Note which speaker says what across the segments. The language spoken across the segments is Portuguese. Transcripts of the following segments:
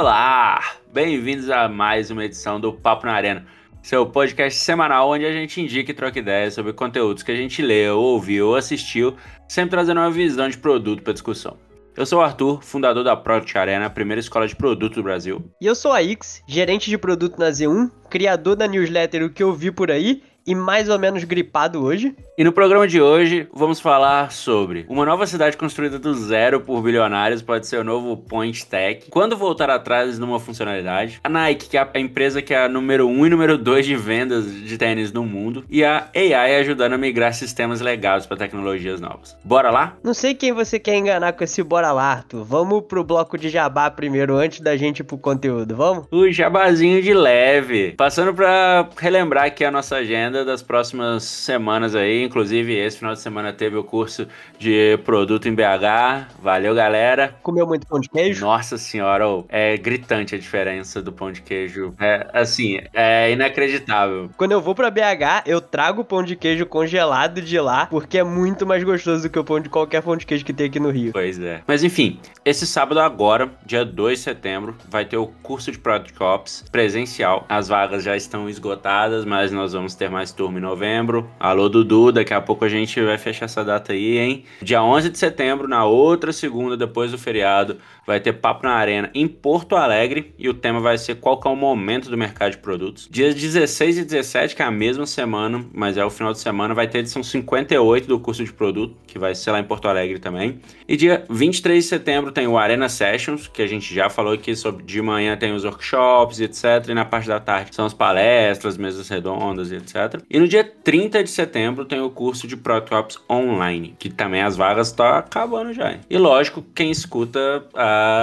Speaker 1: Olá! Bem-vindos a mais uma edição do Papo na Arena, seu podcast semanal onde a gente indica e troca ideias sobre conteúdos que a gente leu, ouviu ou assistiu, sempre trazendo uma visão de produto para discussão. Eu sou o Arthur, fundador da Product Arena, a primeira escola de produto do Brasil.
Speaker 2: E eu sou a Ix, gerente de produto na Z1, criador da newsletter O Que Eu Vi Por Aí e mais ou menos gripado hoje.
Speaker 1: E no programa de hoje vamos falar sobre uma nova cidade construída do zero por bilionários pode ser o novo Point Tech. Quando voltar atrás numa funcionalidade, a Nike, que é a empresa que é a número 1 um e número 2 de vendas de tênis no mundo, e a AI ajudando a migrar sistemas legados para tecnologias novas. Bora lá?
Speaker 2: Não sei quem você quer enganar com esse bora lá, Arthur. Vamos pro bloco de jabá primeiro antes da gente ir pro conteúdo, vamos?
Speaker 1: O jabazinho de leve. Passando para relembrar aqui a nossa agenda agenda das próximas semanas aí. Inclusive, esse final de semana teve o curso de produto em BH. Valeu, galera.
Speaker 2: Comeu muito pão de queijo?
Speaker 1: Nossa senhora, oh, é gritante a diferença do pão de queijo. É assim, é inacreditável.
Speaker 2: Quando eu vou para BH, eu trago o pão de queijo congelado de lá, porque é muito mais gostoso do que o pão de qualquer pão de queijo que tem aqui no Rio.
Speaker 1: Pois é. Mas enfim, esse sábado agora, dia 2 de setembro, vai ter o curso de Product Ops presencial. As vagas já estão esgotadas, mas nós vamos ter mais turma em novembro. Alô, Dudu, daqui a pouco a gente vai fechar essa data aí, hein? Dia 11 de setembro, na outra segunda, depois do feriado, vai ter Papo na Arena em Porto Alegre e o tema vai ser qual que é o momento do mercado de produtos. Dias 16 e 17, que é a mesma semana, mas é o final de semana, vai ter edição 58 do curso de produto, que vai ser lá em Porto Alegre também. E dia 23 de setembro tem o Arena Sessions, que a gente já falou aqui sobre de manhã tem os workshops, etc. E na parte da tarde são as palestras, mesas redondas e etc. E no dia 30 de setembro tem o curso de Prototypes Online, que também as vagas estão tá acabando já. E lógico, quem escuta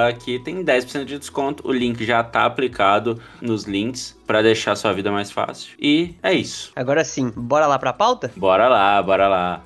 Speaker 1: aqui tem 10% de desconto. O link já está aplicado nos links para deixar sua vida mais fácil. E é isso.
Speaker 2: Agora sim, bora lá para a pauta?
Speaker 1: Bora lá, bora lá.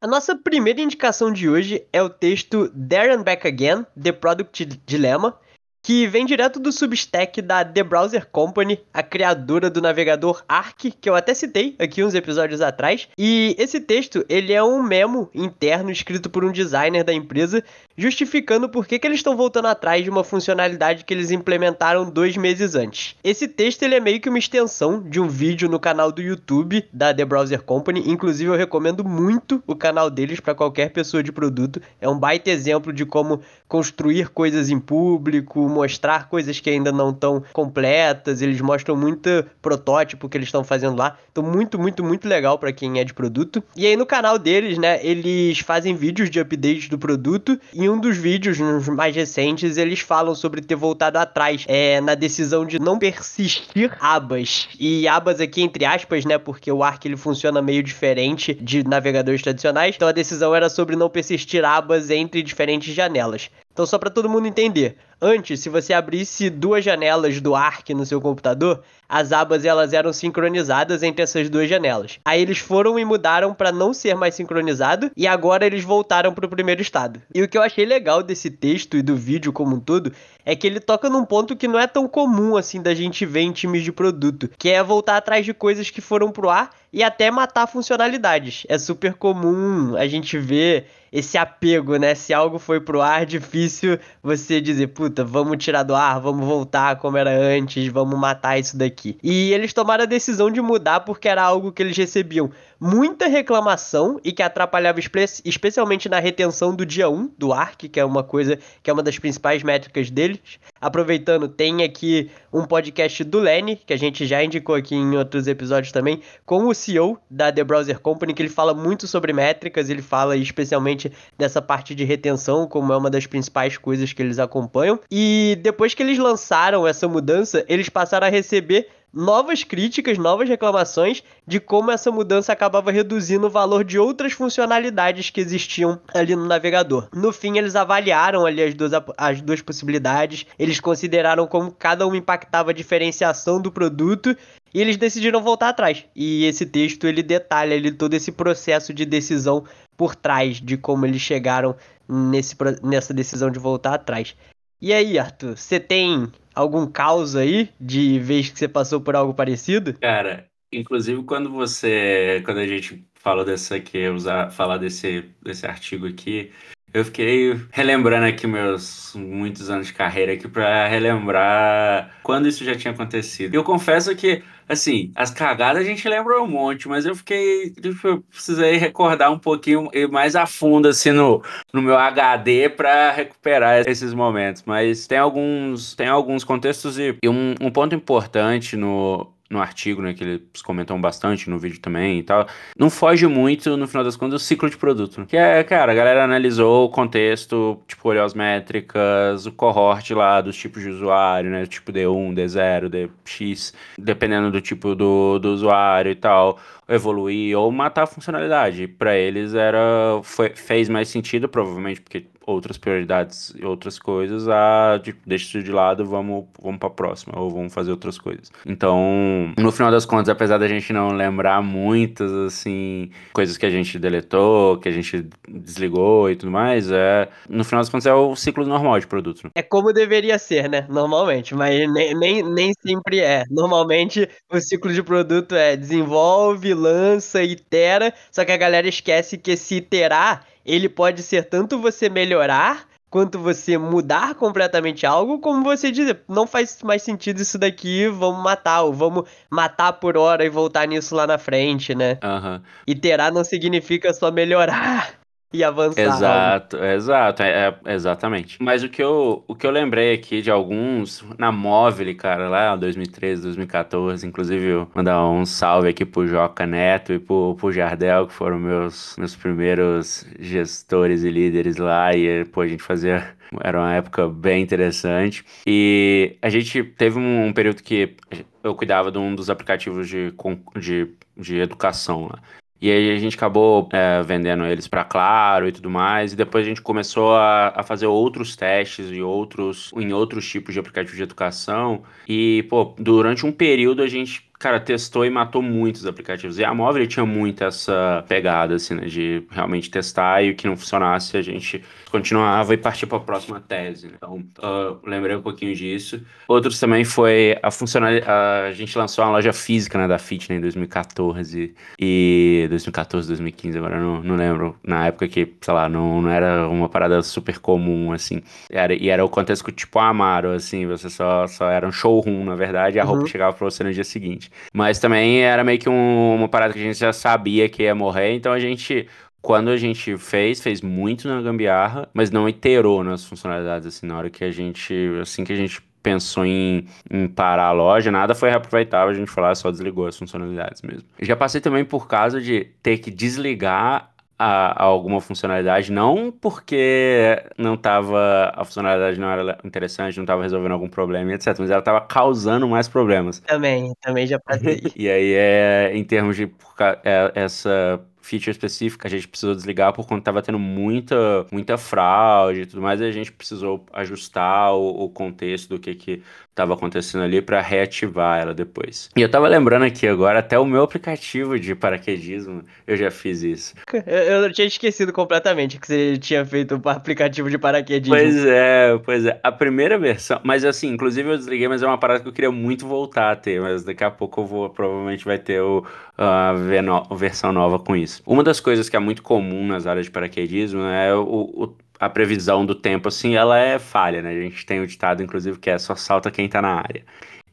Speaker 2: A nossa primeira indicação de hoje é o texto There and Back Again, The Product Dilemma, que vem direto do Substack da The Browser Company, a criadora do navegador Arc, que eu até citei aqui uns episódios atrás. E esse texto, ele é um memo interno escrito por um designer da empresa, justificando por que, que eles estão voltando atrás de uma funcionalidade que eles implementaram dois meses antes. Esse texto, ele é meio que uma extensão de um vídeo no canal do YouTube da The Browser Company, inclusive eu recomendo muito o canal deles para qualquer pessoa de produto. É um baita exemplo de como construir coisas em público, mostrar coisas que ainda não estão completas, eles mostram muito protótipo que eles estão fazendo lá. Então, muito, muito, muito legal para quem é de produto. E aí no canal deles, né, eles fazem vídeos de updates do produto. E um dos vídeos, nos mais recentes, eles falam sobre ter voltado atrás é, na decisão de não persistir abas. E abas aqui entre aspas, né, porque o Arc ele funciona meio diferente de navegadores tradicionais. Então a decisão era sobre não persistir abas entre diferentes janelas. Então, só para todo mundo entender, antes, se você abrisse duas janelas do Arc no seu computador, as abas elas eram sincronizadas entre essas duas janelas. Aí eles foram e mudaram para não ser mais sincronizado e agora eles voltaram para o primeiro estado. E o que eu achei legal desse texto e do vídeo como um todo é que ele toca num ponto que não é tão comum assim da gente ver em times de produto, que é voltar atrás de coisas que foram pro ar e até matar funcionalidades. É super comum a gente ver esse apego, né? Se algo foi pro ar, difícil você dizer, puta, vamos tirar do ar, vamos voltar como era antes, vamos matar isso daqui. E eles tomaram a decisão de mudar porque era algo que eles recebiam muita reclamação e que atrapalhava espe especialmente na retenção do dia 1 do ARC, que é uma coisa que é uma das principais métricas deles. Aproveitando, tem aqui um podcast do Lenny, que a gente já indicou aqui em outros episódios também, com o CEO da The Browser Company, que ele fala muito sobre métricas, ele fala especialmente dessa parte de retenção, como é uma das principais coisas que eles acompanham. E depois que eles lançaram essa mudança, eles passaram a receber novas críticas, novas reclamações de como essa mudança acabava reduzindo o valor de outras funcionalidades que existiam ali no navegador. No fim, eles avaliaram ali as duas, as duas possibilidades, eles consideraram como cada uma impactava a diferenciação do produto e eles decidiram voltar atrás. E esse texto ele detalha ali todo esse processo de decisão por trás de como eles chegaram nesse, nessa decisão de voltar atrás. E aí, Arthur, você tem algum caos aí de vez que você passou por algo parecido?
Speaker 1: Cara, Inclusive, quando você. Quando a gente falou dessa aqui, usar, falar desse, desse artigo aqui, eu fiquei relembrando aqui meus muitos anos de carreira aqui para relembrar quando isso já tinha acontecido. Eu confesso que, assim, as cagadas a gente lembra um monte, mas eu fiquei, tipo, eu precisei recordar um pouquinho mais a fundo, assim, no, no meu HD para recuperar esses momentos. Mas tem alguns, tem alguns contextos e, e um, um ponto importante no, no artigo, né, que eles comentam bastante no vídeo também e tal, não foge muito, no final das contas, do ciclo de produto. Que é, cara, a galera analisou o contexto, tipo, olhou as métricas, o cohort lá dos tipos de usuário, né, tipo D1, D0, DX, dependendo do tipo do, do usuário e tal, evoluir ou matar a funcionalidade. Para eles era foi, fez mais sentido, provavelmente porque outras prioridades e outras coisas, a de, deixa isso de lado, vamos, vamos para a próxima, ou vamos fazer outras coisas. Então, no final das contas, apesar da gente não lembrar muitas, assim, coisas que a gente deletou, que a gente desligou e tudo mais, é, no final das contas é o ciclo normal de produto.
Speaker 2: É como deveria ser, né? Normalmente, mas nem, nem, nem sempre é. Normalmente, o ciclo de produto é desenvolve, lança, itera, só que a galera esquece que se iterar ele pode ser tanto você melhorar quanto você mudar completamente algo, como você dizer, não faz mais sentido isso daqui, vamos matar, ou vamos matar por hora e voltar nisso lá na frente, né?
Speaker 1: Uhum.
Speaker 2: Iterar não significa só melhorar e avançar.
Speaker 1: Exato, exato, é, é, exatamente. Mas o que, eu, o que eu lembrei aqui de alguns, na Móvel, cara, lá 2013, 2014, inclusive eu mandar um salve aqui pro Joca Neto e pro, pro Jardel, que foram meus, meus primeiros gestores e líderes lá, e pô, a gente fazia era uma época bem interessante. E a gente teve um, um, período que eu cuidava de um dos aplicativos de, de, de educação lá. E aí a gente acabou é, vendendo eles para Claro e tudo mais. E depois a gente começou a, a, fazer outros testes e outros, em outros tipos de aplicativos de educação. E, pô, durante um período a gente cara, testou e matou muitos aplicativos. E a móvel tinha muito essa pegada, assim, né, de realmente testar e o que não funcionasse a gente continuava e partia para a próxima tese. Né? Então, uh, lembrei um pouquinho disso. Outros também foi a funcionalidade. A gente lançou uma loja física né, da Fit né, em 2014 e 2014, 2015, agora não, não lembro. Na época que, sei lá, não, não era uma parada super comum, assim. Era, e era o contexto tipo Amaro, assim, você só, só era um showroom, na verdade, e a roupa uhum. chegava para você no dia seguinte. Mas também era meio que um, uma parada que a gente já sabia que ia morrer, então a gente quando a gente fez, fez muito na gambiarra, mas não iterou nas funcionalidades, assim, na hora que a gente, assim que a gente pensou em, em parar a loja, nada foi reaproveitável, a gente lá, só desligou as funcionalidades mesmo. Já passei também por causa de ter que desligar a, a, alguma funcionalidade, não porque não tava, a funcionalidade não era interessante, não estava resolvendo algum problema, etc, mas ela estava causando mais problemas.
Speaker 2: Também, também já passei.
Speaker 1: e aí é, em termos de é, essa feature específica a gente precisou desligar por conta tava tendo muita, muita fraude e tudo mais, e a gente precisou ajustar o, o contexto do que que estava acontecendo ali para reativar ela depois. E eu tava lembrando aqui agora, até o meu aplicativo de paraquedismo, eu já fiz isso.
Speaker 2: Eu, eu tinha esquecido completamente que você tinha feito o aplicativo de paraquedismo.
Speaker 1: Pois é, pois é. A primeira versão, mas assim, inclusive eu desliguei, mas é uma parada que eu queria muito voltar a ter, mas daqui a pouco eu vou, provavelmente vai ter o, a versão nova com isso. Uma das coisas que é muito comum nas áreas de paraquedismo é o, o a previsão do tempo, assim, ela é falha, né? A gente tem o ditado, inclusive, que é só salta quem tá na área.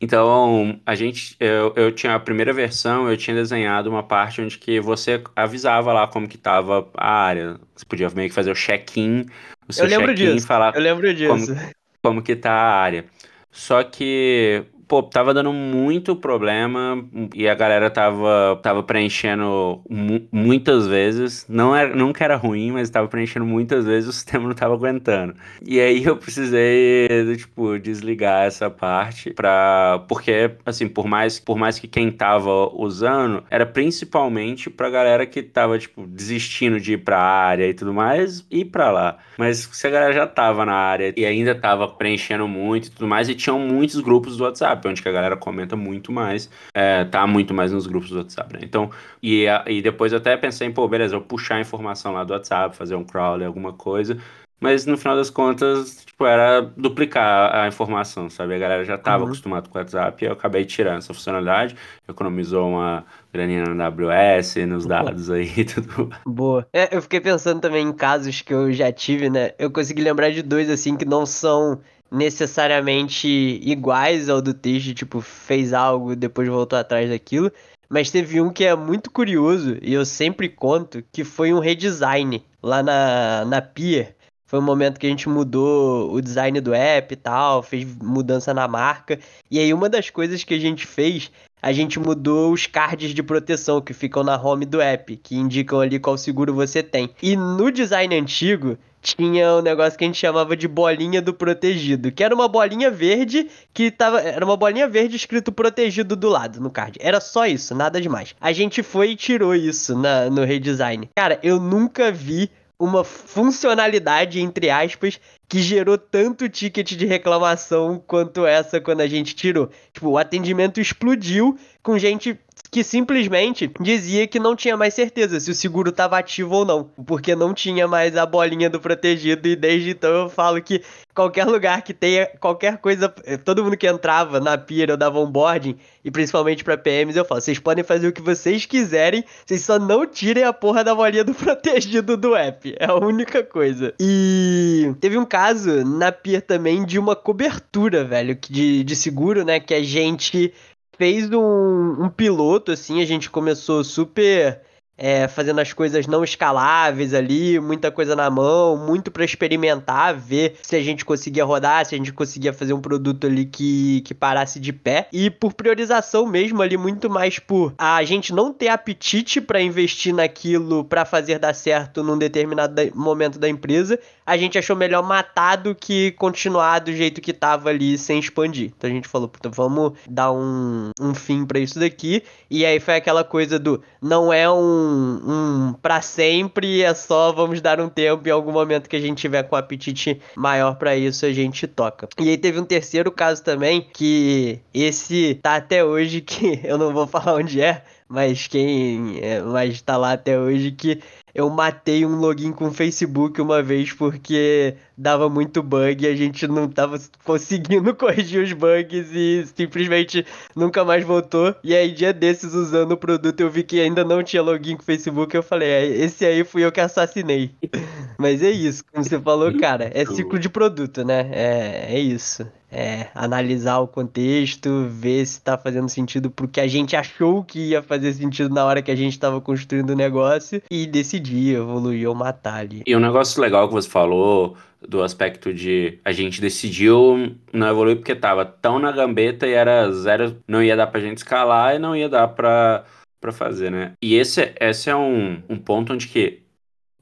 Speaker 1: Então, a gente, eu, eu tinha a primeira versão, eu tinha desenhado uma parte onde que você avisava lá como que tava a área. Você podia meio que fazer o check-in, o seu check-in falar
Speaker 2: eu lembro disso.
Speaker 1: Como, como que tá a área. Só que pô, tava dando muito problema e a galera tava, tava preenchendo mu muitas vezes. Não era, nunca era ruim, mas tava preenchendo muitas vezes o sistema não tava aguentando. E aí eu precisei, tipo, desligar essa parte pra. Porque, assim, por mais, por mais que quem tava usando, era principalmente pra galera que tava, tipo, desistindo de ir pra área e tudo mais, ir pra lá. Mas se a galera já tava na área e ainda tava preenchendo muito e tudo mais, e tinham muitos grupos do WhatsApp. WhatsApp, onde que a galera comenta muito mais, é, tá muito mais nos grupos do WhatsApp, né? Então, e, e depois eu até pensei em, pô, beleza, eu puxar a informação lá do WhatsApp, fazer um crawler, alguma coisa, mas no final das contas, tipo, era duplicar a informação, sabe? A galera já estava uhum. acostumada com o WhatsApp e eu acabei tirando essa funcionalidade, economizou uma graninha na AWS, nos dados aí e tudo.
Speaker 2: Boa. É, eu fiquei pensando também em casos que eu já tive, né? Eu consegui lembrar de dois, assim, que não são necessariamente iguais ao do texto, tipo, fez algo depois voltou atrás daquilo. Mas teve um que é muito curioso, e eu sempre conto, que foi um redesign lá na, na Pier. Foi um momento que a gente mudou o design do app e tal, fez mudança na marca. E aí uma das coisas que a gente fez, a gente mudou os cards de proteção que ficam na home do app, que indicam ali qual seguro você tem. E no design antigo, tinha um negócio que a gente chamava de bolinha do protegido, que era uma bolinha verde que tava. Era uma bolinha verde escrito protegido do lado no card. Era só isso, nada demais. A gente foi e tirou isso na, no redesign. Cara, eu nunca vi uma funcionalidade, entre aspas, que gerou tanto ticket de reclamação quanto essa quando a gente tirou. Tipo, o atendimento explodiu com gente que simplesmente dizia que não tinha mais certeza se o seguro estava ativo ou não, porque não tinha mais a bolinha do protegido e desde então eu falo que qualquer lugar que tenha qualquer coisa, eh, todo mundo que entrava na pira ou dava onboarding, e principalmente para PMs, eu falo, vocês podem fazer o que vocês quiserem, vocês só não tirem a porra da bolinha do protegido do app, é a única coisa. E teve um caso na pia também de uma cobertura, velho, de, de seguro, né, que a gente fez um, um piloto, assim, a gente começou super é, fazendo as coisas não escaláveis ali, muita coisa na mão, muito para experimentar, ver se a gente conseguia rodar, se a gente conseguia fazer um produto ali que, que parasse de pé. E por priorização mesmo ali, muito mais por a gente não ter apetite para investir naquilo para fazer dar certo num determinado momento da empresa, a gente achou melhor matar do que continuar do jeito que tava ali sem expandir. Então a gente falou, puta, vamos dar um, um fim para isso daqui. E aí foi aquela coisa do não é um um, para sempre, é só vamos dar um tempo em algum momento que a gente tiver com apetite maior para isso, a gente toca. E aí teve um terceiro caso também, que esse tá até hoje, que eu não vou falar onde é, mas quem. É, mas tá lá até hoje que eu matei um login com o Facebook uma vez porque dava muito bug e a gente não tava conseguindo corrigir os bugs e simplesmente nunca mais voltou. E aí, dia desses, usando o produto, eu vi que ainda não tinha login com o Facebook. Eu falei, é, esse aí fui eu que assassinei. Mas é isso, como você falou, cara, é ciclo de produto, né? É, é isso é, analisar o contexto, ver se está fazendo sentido pro que a gente achou que ia fazer sentido na hora que a gente estava construindo o negócio e decidir evoluir ou matar ali.
Speaker 1: E um negócio legal que você falou do aspecto de a gente decidiu não evoluir porque tava tão na gambeta e era zero, não ia dar pra gente escalar e não ia dar pra, pra fazer, né? E esse, esse é um, um ponto onde que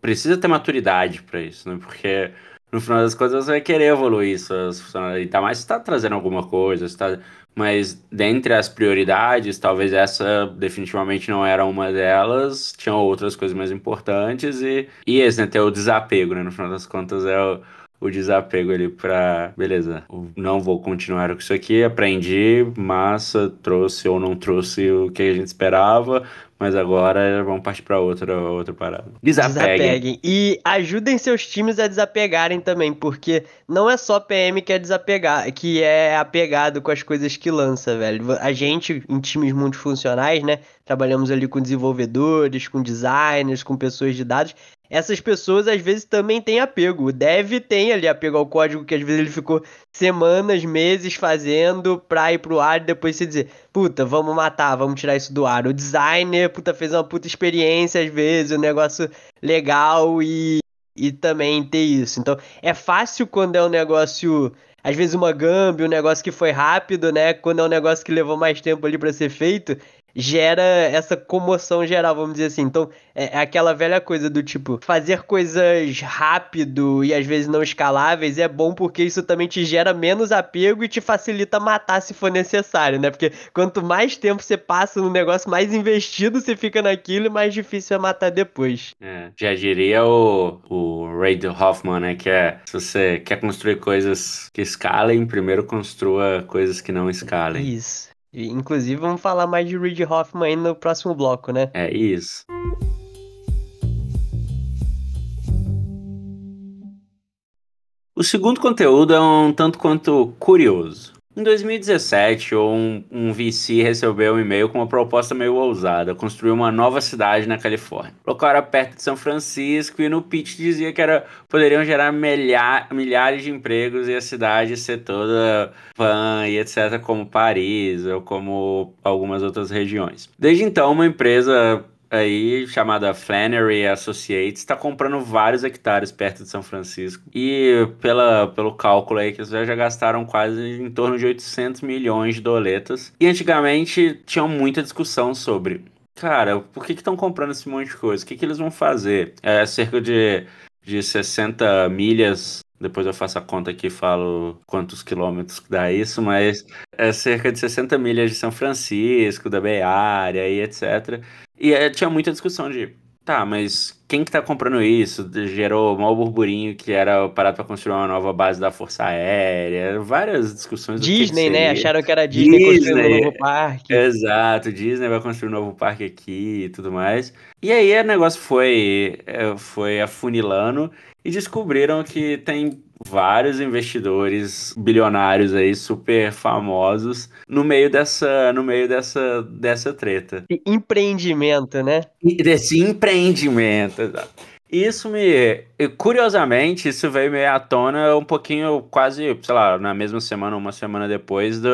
Speaker 1: precisa ter maturidade para isso, né? Porque no final das contas você vai querer evoluir suas funcionalidades, ainda mais se está trazendo alguma coisa, está mas dentre as prioridades, talvez essa definitivamente não era uma delas, tinham outras coisas mais importantes e, e esse, né, ter o desapego, né, no final das contas é o, o desapego ali para beleza, não vou continuar com isso aqui, aprendi, massa, trouxe ou não trouxe o que a gente esperava, mas agora vamos partir para outra, outra parada.
Speaker 2: Desapeguem. desapeguem. E ajudem seus times a desapegarem também, porque não é só PM que é desapegar, que é apegado com as coisas que lança, velho. A gente, em times multifuncionais, né? Trabalhamos ali com desenvolvedores, com designers, com pessoas de dados essas pessoas às vezes também têm apego. O dev tem ali apego ao código que às vezes ele ficou semanas, meses fazendo pra ir pro ar e depois se dizer, puta, vamos matar, vamos tirar isso do ar. O designer, puta, fez uma puta experiência às vezes, um negócio legal e, e também ter isso. Então é fácil quando é um negócio às vezes uma gambi, um negócio que foi rápido, né? Quando é um negócio que levou mais tempo ali para ser feito, gera essa comoção geral, vamos dizer assim. Então, é, é aquela velha coisa do tipo, fazer coisas rápido e às vezes não escaláveis é bom porque isso também te gera menos apego e te facilita matar se for necessário, né? Porque quanto mais tempo você passa no negócio, mais investido você fica naquilo e mais difícil é matar depois.
Speaker 1: É, já diria o, o Ray Hoffman, né? Que é, se você quer construir coisas que escalem, primeiro construa coisas que não escalem.
Speaker 2: Isso. Inclusive, vamos falar mais de Reid Hoffman aí no próximo bloco, né?
Speaker 1: É isso. O segundo conteúdo é um tanto quanto curioso. Em 2017, um, um VC recebeu um e-mail com uma proposta meio ousada: construir uma nova cidade na Califórnia. O local era perto de São Francisco e no pitch dizia que era, poderiam gerar milha, milhares de empregos e a cidade ser toda pan e etc., como Paris ou como algumas outras regiões. Desde então, uma empresa aí chamada Flannery Associates está comprando vários hectares perto de São Francisco e pela, pelo cálculo aí que eles já gastaram quase em torno de 800 milhões de doletas e antigamente tinha muita discussão sobre cara, por que estão comprando esse monte de coisa? O que, que eles vão fazer? É cerca de, de 60 milhas depois eu faço a conta aqui e falo quantos quilômetros dá isso, mas é cerca de 60 milhas de São Francisco, da Bay Area e etc. E é, tinha muita discussão de, tá, mas quem que tá comprando isso? Gerou mau burburinho que era parado para construir uma nova base da Força Aérea, várias discussões.
Speaker 2: Disney, né? Acharam que era Disney, Disney construindo um novo parque.
Speaker 1: Exato, Disney vai construir um novo parque aqui e tudo mais. E aí o negócio foi, é, foi afunilando e descobriram que tem vários investidores bilionários aí super famosos no meio dessa no meio dessa dessa treta.
Speaker 2: Empreendimento, né?
Speaker 1: Desse empreendimento, exato. Isso me. Curiosamente, isso veio meio à tona um pouquinho, quase, sei lá, na mesma semana, uma semana depois. Do,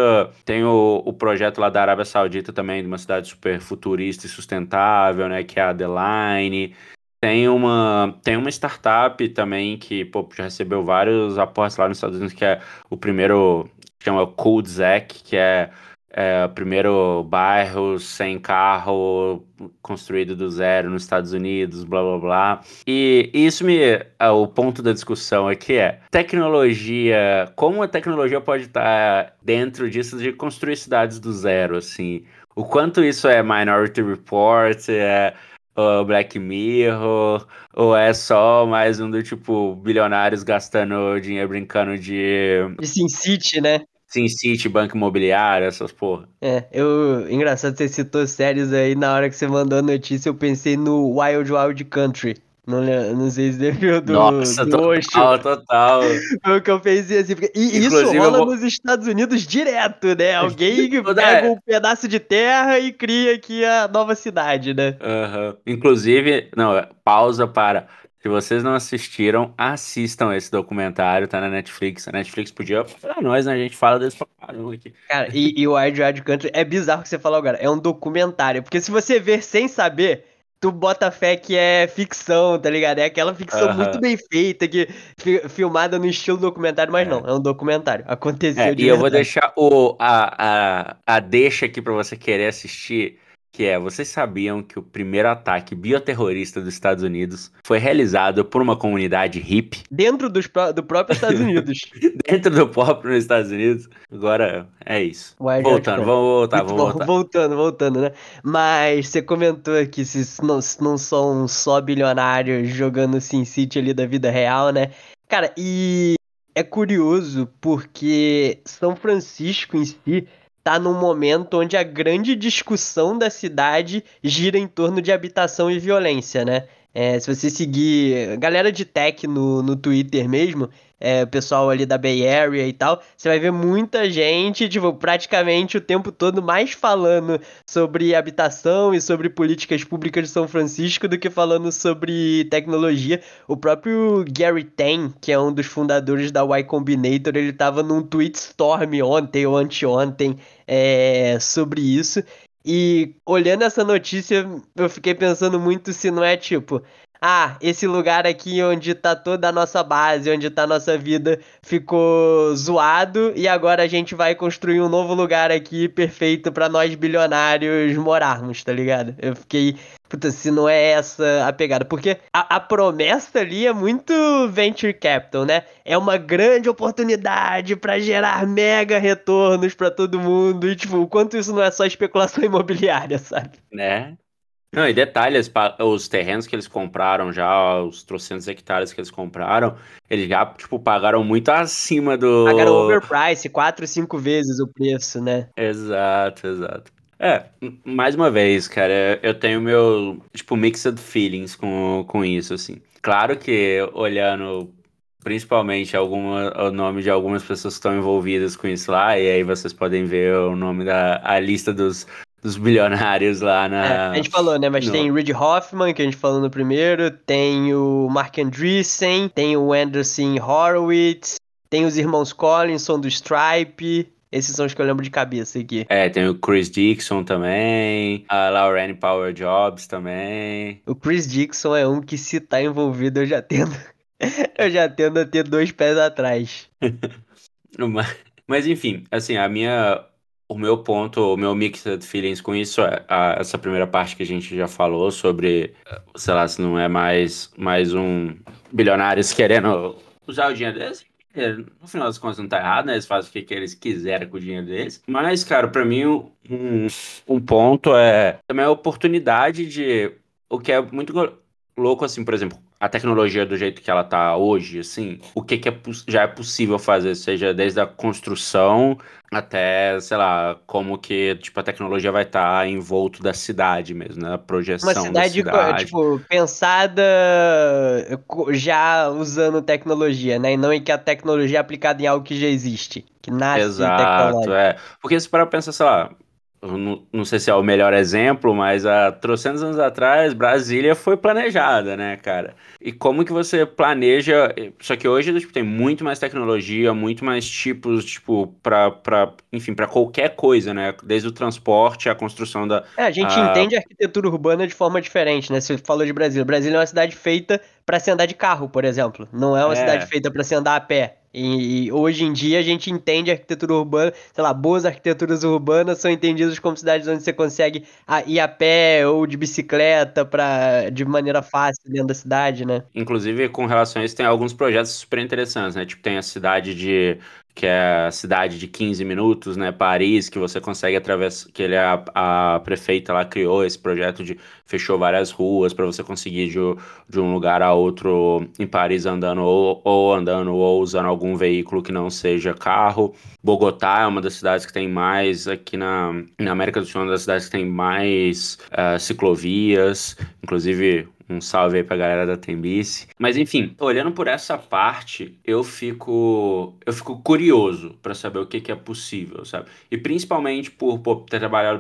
Speaker 1: tem o, o projeto lá da Arábia Saudita também, de uma cidade super futurista e sustentável, né? Que é a The Line. Tem uma, tem uma startup também que pô, já recebeu vários aportes lá nos Estados Unidos, que é o primeiro, chama Cul-de-Sac, que é, é o primeiro bairro sem carro construído do zero nos Estados Unidos, blá blá blá. E isso me. É, o ponto da discussão aqui é tecnologia. Como a tecnologia pode estar dentro disso de construir cidades do zero, assim. O quanto isso é Minority Report, é o Black Mirror, ou é só mais um do tipo bilionários gastando dinheiro brincando de.
Speaker 2: De Sin City, né?
Speaker 1: Sin City, banco imobiliário, essas porra.
Speaker 2: É, eu. Engraçado, você citou séries aí, na hora que você mandou a notícia, eu pensei no Wild Wild Country. Não, não sei se viu do,
Speaker 1: Nossa,
Speaker 2: do
Speaker 1: total, total.
Speaker 2: Foi o que eu pensei assim. Porque, e Inclusive, isso rola vou... nos Estados Unidos direto, né? Alguém pega um pedaço de terra e cria aqui a nova cidade, né?
Speaker 1: Uhum. Inclusive, não, pausa para. Se vocês não assistiram, assistam esse documentário, tá na Netflix. A Netflix podia. Pra nós, né? A gente fala desse pra caramba aqui.
Speaker 2: Cara, e, e o Wild Wild Country é bizarro que você falou agora. É um documentário. Porque se você ver sem saber tu bota fé que é ficção, tá ligado? É aquela ficção uhum. muito bem feita, que filmada no estilo documentário, mas é. não, é um documentário. Aconteceu é,
Speaker 1: de E verdade. eu vou deixar o, a, a, a deixa aqui pra você querer assistir que é, vocês sabiam que o primeiro ataque bioterrorista dos Estados Unidos foi realizado por uma comunidade hippie?
Speaker 2: Dentro dos, do próprio Estados Unidos.
Speaker 1: Dentro do próprio Estados Unidos. Agora, é isso. voltando, vamos voltar, vamos bom. voltar.
Speaker 2: Voltando, voltando, né? Mas você comentou que se não, se não são só bilionários jogando SimCity ali da vida real, né? Cara, e é curioso porque São Francisco em si tá num momento onde a grande discussão da cidade gira em torno de habitação e violência, né? É, se você seguir galera de tech no, no Twitter mesmo, é, pessoal ali da Bay Area e tal, você vai ver muita gente, tipo, praticamente o tempo todo mais falando sobre habitação e sobre políticas públicas de São Francisco do que falando sobre tecnologia. O próprio Gary Tang, que é um dos fundadores da Y Combinator, ele tava num tweet storm ontem ou anteontem é, sobre isso. E olhando essa notícia, eu fiquei pensando muito se não é tipo, ah, esse lugar aqui onde tá toda a nossa base, onde tá a nossa vida, ficou zoado e agora a gente vai construir um novo lugar aqui perfeito para nós bilionários morarmos, tá ligado? Eu fiquei puta, se não é essa a pegada. Porque a, a, promessa ali é muito venture capital, né? É uma grande oportunidade para gerar mega retornos para todo mundo. E, tipo, o quanto isso não é só especulação imobiliária, sabe?
Speaker 1: Né? Não, e detalhes, os terrenos que eles compraram já, os trocentos hectares que eles compraram, eles já, tipo, pagaram muito acima do...
Speaker 2: Pagaram overprice, quatro, cinco vezes o preço, né?
Speaker 1: Exato, exato. É, mais uma vez, cara, eu tenho meu, tipo, mixed feelings com, com isso, assim. Claro que olhando principalmente alguma, o nome de algumas pessoas que estão envolvidas com isso lá, e aí vocês podem ver o nome da a lista dos, dos bilionários lá na. É,
Speaker 2: a gente falou, né? Mas no... tem Reid Hoffman, que a gente falou no primeiro, tem o Mark Andreessen, tem o Anderson Horowitz, tem os irmãos Collinson do Stripe. Esses são os que eu lembro de cabeça aqui.
Speaker 1: É, tem o Chris Dixon também, a Lauren Power Jobs também.
Speaker 2: O Chris Dixon é um que se tá envolvido eu já tendo, eu já tendo a ter dois pés atrás.
Speaker 1: Mas enfim, assim, a minha o meu ponto, o meu mixed feelings com isso é a, essa primeira parte que a gente já falou sobre, sei lá, se não é mais, mais um bilionários querendo usar o dinheiro deles. No final das contas não tá errado, né? Eles fazem o que, que eles quiserem com o dinheiro deles. Mas, cara, para mim um, um ponto é também a oportunidade de. O que é muito louco, assim, por exemplo, a tecnologia do jeito que ela tá hoje, assim, o que, que é, já é possível fazer, seja desde a construção até, sei lá, como que tipo, a tecnologia vai estar tá envolto da cidade mesmo, né? A projeção Uma cidade, da cidade.
Speaker 2: tipo, pensada já usando tecnologia, né? E não em que a tecnologia é aplicada em algo que já existe, que nasce
Speaker 1: Exato, é. Porque se para pensar, sei lá, não, não, sei se é o melhor exemplo, mas há trocentos anos atrás, Brasília foi planejada, né, cara? E como que você planeja. Só que hoje tipo, tem muito mais tecnologia, muito mais tipos, tipo, pra, pra enfim, para qualquer coisa, né? Desde o transporte à construção da.
Speaker 2: É, a gente a... entende a arquitetura urbana de forma diferente, né? Você falou de Brasília. Brasília é uma cidade feita para se andar de carro, por exemplo. Não é uma é. cidade feita para se andar a pé. E, e, hoje em dia a gente entende arquitetura urbana, sei lá, boas arquiteturas urbanas são entendidas como cidades onde você consegue ir a pé ou de bicicleta para de maneira fácil dentro da cidade, né?
Speaker 1: Inclusive, com relação a isso, tem alguns projetos super interessantes, né? Tipo, tem a cidade de que é a cidade de 15 minutos, né, Paris, que você consegue atravessar, que ele, a, a prefeita lá criou esse projeto de, fechou várias ruas para você conseguir de, de um lugar a outro em Paris andando ou, ou andando ou usando algum veículo que não seja carro. Bogotá é uma das cidades que tem mais, aqui na, na América do Sul, é uma das cidades que tem mais uh, ciclovias, inclusive um salve aí pra galera da Tembice. Mas enfim, olhando por essa parte, eu fico eu fico curioso para saber o que, que é possível, sabe? E principalmente por, ter trabalhado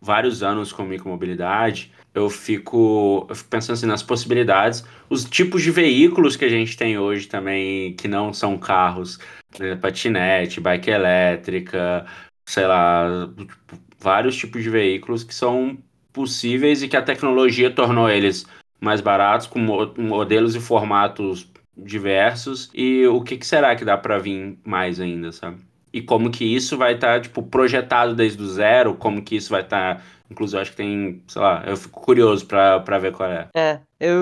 Speaker 1: vários anos com micromobilidade, eu fico, eu fico pensando assim, nas possibilidades, os tipos de veículos que a gente tem hoje também, que não são carros, né? patinete, bike elétrica, sei lá, vários tipos de veículos que são possíveis e que a tecnologia tornou eles mais baratos, com modelos e formatos diversos. E o que, que será que dá para vir mais ainda, sabe? E como que isso vai estar, tá, tipo, projetado desde o zero, como que isso vai estar. Tá... Inclusive, acho que tem, sei lá, eu fico curioso para ver qual é.
Speaker 2: É, eu.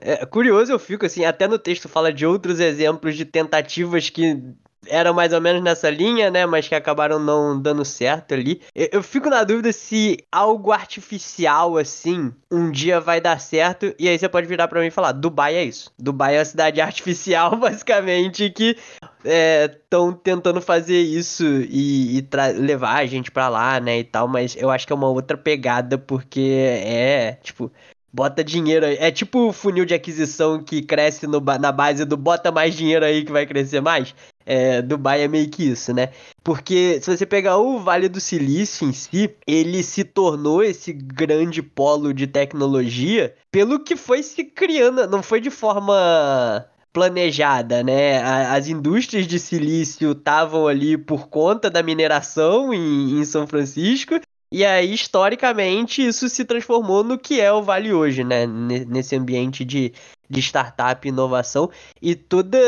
Speaker 2: É, curioso eu fico, assim, até no texto fala de outros exemplos de tentativas que eram mais ou menos nessa linha, né? Mas que acabaram não dando certo ali. Eu, eu, fico na dúvida se algo artificial assim um dia vai dar certo. E aí você pode virar para mim e falar: Dubai é isso. Dubai é uma cidade artificial, basicamente, que estão é, tentando fazer isso e, e levar a gente para lá, né? E tal. Mas eu acho que é uma outra pegada, porque é, tipo. Bota dinheiro aí. É tipo o funil de aquisição que cresce no, na base do bota mais dinheiro aí que vai crescer mais é, Dubai é meio que isso, né? Porque se você pegar o Vale do Silício em si, ele se tornou esse grande polo de tecnologia pelo que foi se criando, não foi de forma planejada, né? As indústrias de silício estavam ali por conta da mineração em, em São Francisco e aí, historicamente, isso se transformou no que é o Vale hoje, né? Nesse ambiente de, de startup inovação. E toda,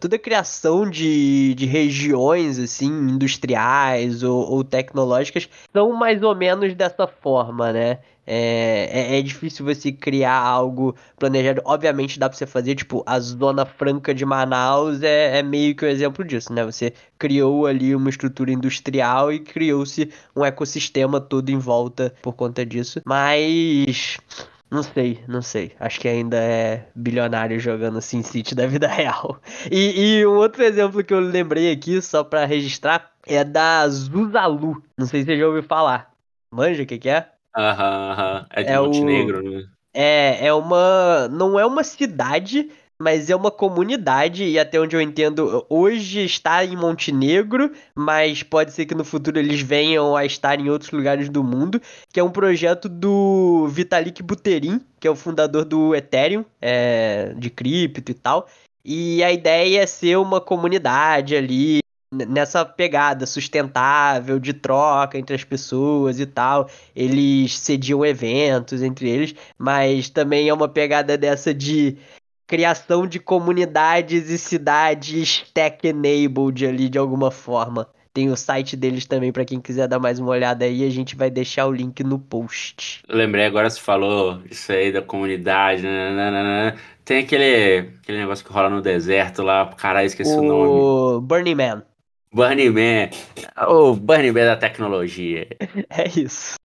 Speaker 2: toda criação de, de regiões, assim, industriais ou, ou tecnológicas são mais ou menos dessa forma, né? É, é, é, difícil você criar algo planejado. Obviamente dá pra você fazer, tipo, a Zona Franca de Manaus é, é meio que o um exemplo disso, né? Você criou ali uma estrutura industrial e criou-se um ecossistema todo em volta por conta disso. Mas. Não sei, não sei. Acho que ainda é bilionário jogando Sin City da vida real. E, e um outro exemplo que eu lembrei aqui, só para registrar, é da Zuzalu. Não sei se você já ouviu falar. Manja o que, que é?
Speaker 1: Aham, aham. É de é Montenegro, o... né?
Speaker 2: É, é uma. Não é uma cidade, mas é uma comunidade, e até onde eu entendo, hoje está em Montenegro, mas pode ser que no futuro eles venham a estar em outros lugares do mundo, que é um projeto do Vitalik Buterin, que é o fundador do Ethereum, é, de cripto e tal. E a ideia é ser uma comunidade ali, nessa pegada sustentável de troca entre as pessoas e tal. Eles cediam eventos entre eles, mas também é uma pegada dessa de criação de comunidades e cidades tech-enabled ali de alguma forma. Tem o site deles também para quem quiser dar mais uma olhada aí, a gente vai deixar o link no post.
Speaker 1: lembrei agora você falou isso aí da comunidade, né, né, né, né. Tem aquele, aquele negócio que rola no deserto lá, caralho, esqueci o, o nome.
Speaker 2: O Burning Man.
Speaker 1: Burning Man. O Burning Man da tecnologia.
Speaker 2: É isso.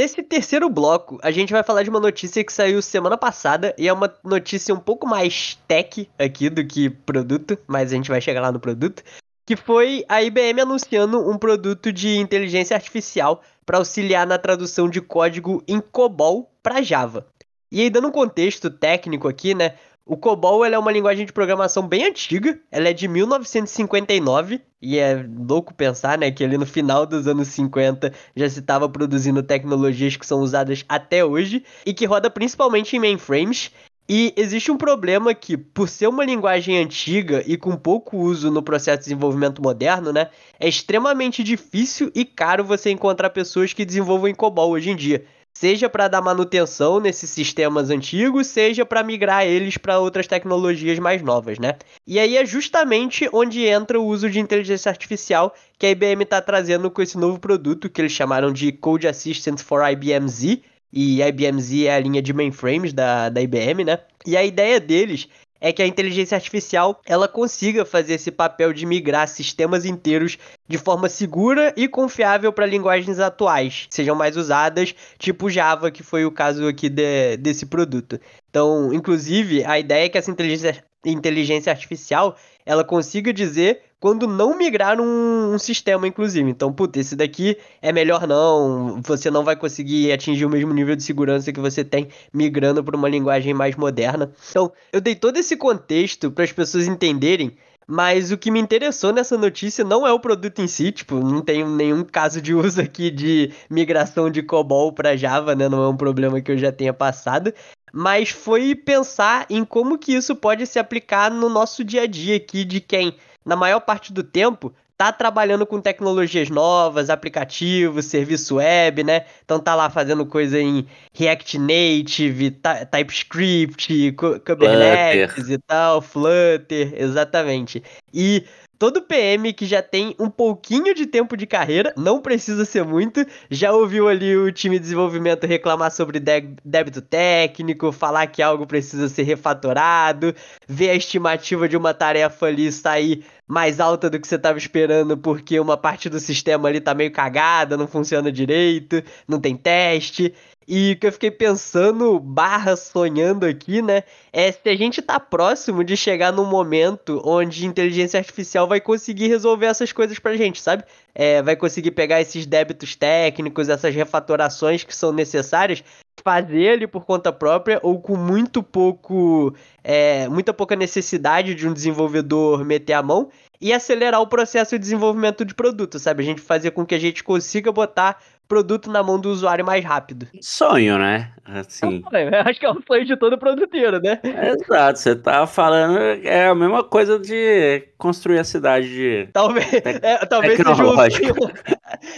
Speaker 2: Nesse terceiro bloco, a gente vai falar de uma notícia que saiu semana passada e é uma notícia um pouco mais tech aqui do que produto, mas a gente vai chegar lá no produto, que foi a IBM anunciando um produto de inteligência artificial para auxiliar na tradução de código em COBOL para Java. E aí, dando um contexto técnico aqui, né? O COBOL é uma linguagem de programação bem antiga, ela é de 1959, e é louco pensar, né, que ali no final dos anos 50 já se estava produzindo tecnologias que são usadas até hoje, e que roda principalmente em mainframes, e existe um problema que, por ser uma linguagem antiga e com pouco uso no processo de desenvolvimento moderno, né, é extremamente difícil e caro você encontrar pessoas que desenvolvam em COBOL hoje em dia seja para dar manutenção nesses sistemas antigos, seja para migrar eles para outras tecnologias mais novas, né? E aí é justamente onde entra o uso de inteligência artificial que a IBM está trazendo com esse novo produto que eles chamaram de Code Assistant for IBM Z. E IBM Z é a linha de mainframes da, da IBM, né? E a ideia deles é que a inteligência artificial ela consiga fazer esse papel de migrar sistemas inteiros de forma segura e confiável para linguagens atuais, sejam mais usadas, tipo Java, que foi o caso aqui de, desse produto. Então, inclusive, a ideia é que essa inteligência, inteligência artificial ela consiga dizer quando não migrar um, sistema, inclusive. Então, puta, esse daqui é melhor não, você não vai conseguir atingir o mesmo nível de segurança que você tem migrando para uma linguagem mais moderna. Então, eu dei todo esse contexto para as pessoas entenderem mas o que me interessou nessa notícia não é o produto em si, tipo, não tenho nenhum caso de uso aqui de migração de COBOL para Java, né? Não é um problema que eu já tenha passado mas foi pensar em como que isso pode se aplicar no nosso dia a dia aqui de quem, na maior parte do tempo, tá trabalhando com tecnologias novas, aplicativos, serviço web, né? Então tá lá fazendo coisa em React Native, TypeScript, Kubernetes Flutter. e tal, Flutter, exatamente. E todo PM que já tem um pouquinho de tempo de carreira, não precisa ser muito, já ouviu ali o time de desenvolvimento reclamar sobre débito técnico, falar que algo precisa ser refatorado, ver a estimativa de uma tarefa ali sair mais alta do que você estava esperando porque uma parte do sistema ali tá meio cagada, não funciona direito, não tem teste. E o que eu fiquei pensando, barra sonhando aqui, né? É se a gente tá próximo de chegar num momento onde inteligência artificial vai conseguir resolver essas coisas pra gente, sabe? É, vai conseguir pegar esses débitos técnicos, essas refatorações que são necessárias, fazer ali por conta própria ou com muito pouco, é, muita pouca necessidade de um desenvolvedor meter a mão e acelerar o processo de desenvolvimento de produto, sabe? A gente fazer com que a gente consiga botar produto na mão do usuário mais rápido.
Speaker 1: Sonho, né? Assim.
Speaker 2: É, acho que é o sonho de todo produteiro, né?
Speaker 1: Exato, você tá falando é a mesma coisa de construir a cidade de
Speaker 2: talvez, é, talvez seja um sonho,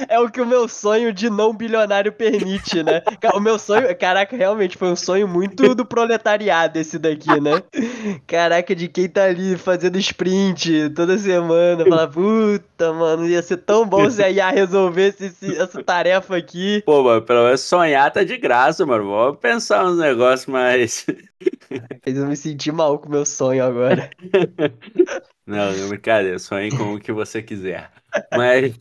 Speaker 2: é o que o meu sonho de não bilionário permite, né? O meu sonho, caraca, realmente foi um sonho muito do proletariado esse daqui, né? Caraca, de quem tá ali fazendo sprint toda semana, falar, puta, mano, ia ser tão bom se a IA resolvesse esse, essa tarefa aqui.
Speaker 1: Pô, mano, pelo menos sonhar tá de graça, mano. Vamos pensar uns negócios mais.
Speaker 2: Fez eu me sentir mal com o meu sonho agora.
Speaker 1: Não, brincadeira, sonhe com o que você quiser. Mas,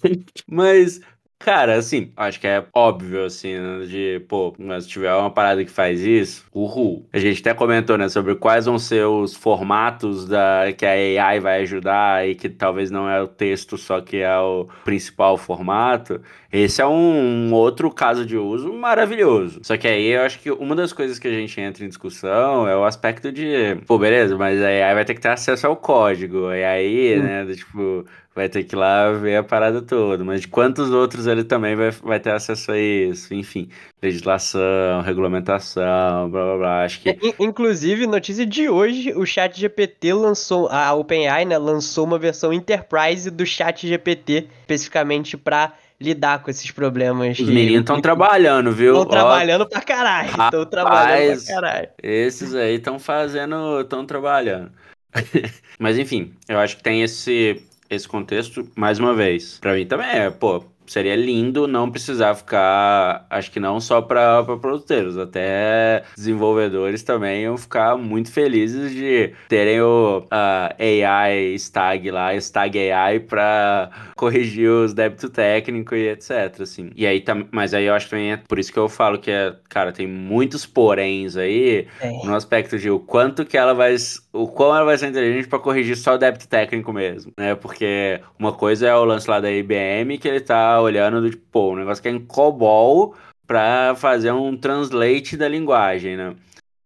Speaker 1: mas Cara, assim, acho que é óbvio, assim, né, de, pô, mas se tiver uma parada que faz isso, uhul. A gente até comentou, né, sobre quais vão ser os formatos da, que a AI vai ajudar e que talvez não é o texto só que é o principal formato. Esse é um, um outro caso de uso maravilhoso. Só que aí eu acho que uma das coisas que a gente entra em discussão é o aspecto de, pô, beleza, mas a AI vai ter que ter acesso ao código. E aí, hum. né, tipo, vai ter que ir lá ver a parada toda. Mas de quantos outros ele também vai, vai ter acesso a isso? Enfim, legislação, regulamentação, blá blá blá. Acho que. É,
Speaker 2: inclusive, notícia de hoje, o Chat GPT lançou, a OpenAI, né, lançou uma versão Enterprise do Chat GPT, especificamente para lidar com esses problemas.
Speaker 1: Os meninos estão trabalhando, viu?
Speaker 2: Estão trabalhando pra caralho. Estão trabalhando pra caralho.
Speaker 1: Esses aí estão fazendo. estão trabalhando. Mas enfim, eu acho que tem esse esse contexto, mais uma vez. Para mim também é, pô, seria lindo não precisar ficar, acho que não só para produtores, até desenvolvedores também iam ficar muito felizes de terem o AI Stag lá, Stag AI para corrigir os débitos técnicos e etc, assim. E aí, mas aí eu acho que também é por isso que eu falo que é, cara, tem muitos poréns aí é. no aspecto de o quanto que ela vai, o quão ela vai ser inteligente para corrigir só o débito técnico mesmo, né? Porque uma coisa é o lance lá da IBM que ele tá olhando do tipo, pô, o negócio que é em COBOL para fazer um translate da linguagem, né?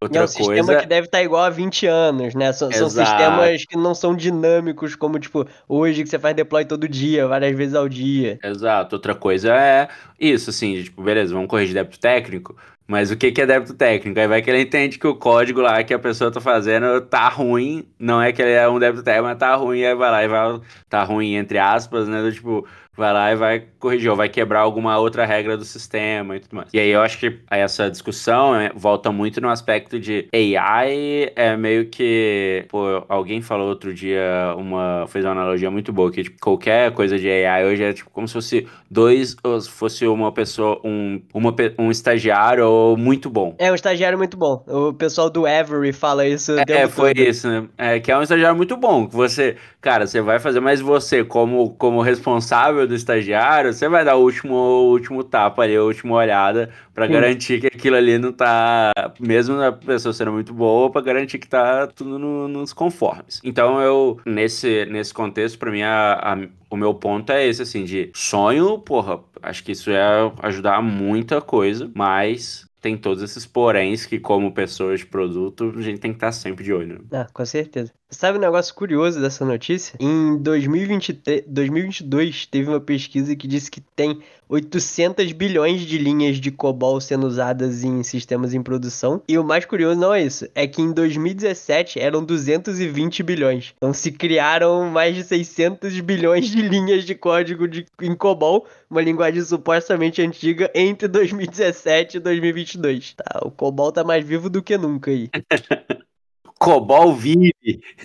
Speaker 2: Outra é um coisa... sistema que deve estar tá igual a 20 anos, né? São, são, sistemas que não são dinâmicos, como, tipo, hoje que você faz deploy todo dia, várias vezes ao dia.
Speaker 1: Exato. Outra coisa é isso, assim, tipo, beleza, vamos corrigir débito técnico, mas o que, que é débito técnico? Aí vai que ele entende que o código lá que a pessoa tá fazendo tá ruim, não é que ele é um débito técnico, mas tá ruim, aí vai lá e vai, tá ruim, entre aspas, né? Do, tipo, vai lá e vai corrigir, ou vai quebrar alguma outra regra do sistema e tudo mais. E aí eu acho que essa discussão é, volta muito no aspecto de AI é meio que, pô, alguém falou outro dia uma fez uma analogia muito boa que tipo, qualquer coisa de AI hoje é tipo como se fosse dois, ou se fosse uma pessoa, um, uma, um estagiário muito bom.
Speaker 2: É um estagiário muito bom. O pessoal do Every fala isso.
Speaker 1: É, foi todo. isso, né? É, que é um estagiário muito bom. Que você, cara, você vai fazer, mas você como como responsável do estagiário, você vai dar o último, o último tapa ali, a última olhada, para garantir que aquilo ali não tá, mesmo a pessoa sendo muito boa, para garantir que tá tudo no, nos conformes. Então eu, nesse, nesse contexto, para mim, a, a, o meu ponto é esse, assim, de sonho, porra, acho que isso é ajudar muita coisa, mas tem todos esses poréns que, como pessoas de produto, a gente tem que estar sempre de olho.
Speaker 2: Ah, com certeza. Sabe um negócio curioso dessa notícia? Em 2023, 2022, teve uma pesquisa que disse que tem 800 bilhões de linhas de COBOL sendo usadas em sistemas em produção. E o mais curioso não é isso, é que em 2017 eram 220 bilhões. Então se criaram mais de 600 bilhões de linhas de código de, em COBOL, uma linguagem supostamente antiga, entre 2017 e 2022. Tá, o COBOL tá mais vivo do que nunca aí.
Speaker 1: Cobol vive.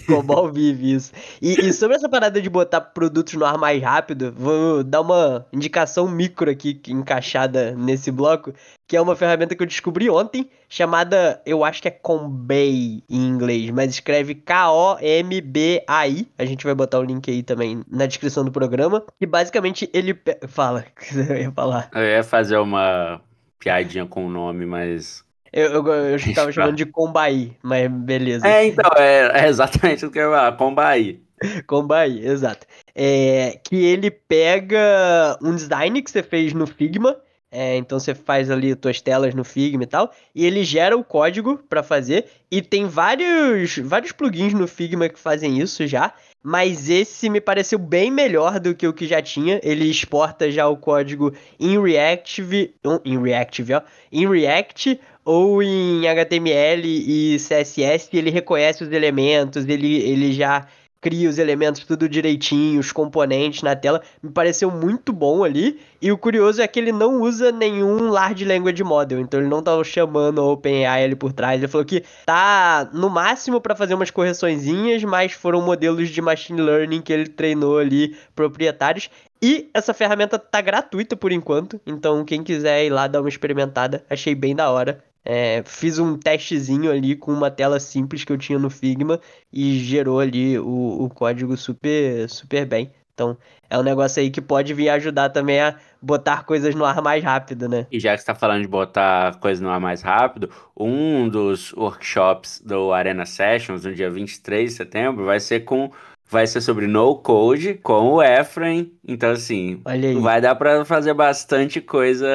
Speaker 2: Cobol vive, isso. E, e, sobre essa parada de botar produtos no ar mais rápido, vou dar uma indicação micro aqui, encaixada nesse bloco, que é uma ferramenta que eu descobri ontem, chamada, eu acho que é Combay em inglês, mas escreve K-O-M-B-A-I. A gente vai botar o link aí também na descrição do programa. E basicamente ele. Fala, que você ia falar.
Speaker 1: Eu ia fazer uma piadinha com o nome, mas
Speaker 2: eu, eu, eu tava chamando de Combaí, mas beleza.
Speaker 1: É, então, é, é exatamente o que eu ia falar, Combaí.
Speaker 2: Combaí, exato. É, que ele pega um design que você fez no Figma, é, então você faz ali suas telas no Figma e tal, e ele gera o código para fazer, e tem vários, vários plugins no Figma que fazem isso já, mas esse me pareceu bem melhor do que o que já tinha. Ele exporta já o código em Reactive, em Reactive, ó, em React ou em HTML e CSS, ele reconhece os elementos, ele, ele já cria os elementos tudo direitinho, os componentes na tela, me pareceu muito bom ali. E o curioso é que ele não usa nenhum Large Language Model, então ele não tá chamando o OpenAI ali por trás. Ele falou que tá no máximo para fazer umas correçõezinhas, mas foram modelos de machine learning que ele treinou ali proprietários. E essa ferramenta tá gratuita por enquanto, então quem quiser ir lá dar uma experimentada, achei bem da hora. É, fiz um testezinho ali com uma tela simples que eu tinha no Figma e gerou ali o, o código super, super bem. Então é um negócio aí que pode vir ajudar também a botar coisas no ar mais rápido, né?
Speaker 1: E já que você tá falando de botar coisas no ar mais rápido, um dos workshops do Arena Sessions, no dia 23 de setembro, vai ser com vai ser sobre no code com o Efrain. Então, assim, vai dar para fazer bastante coisa.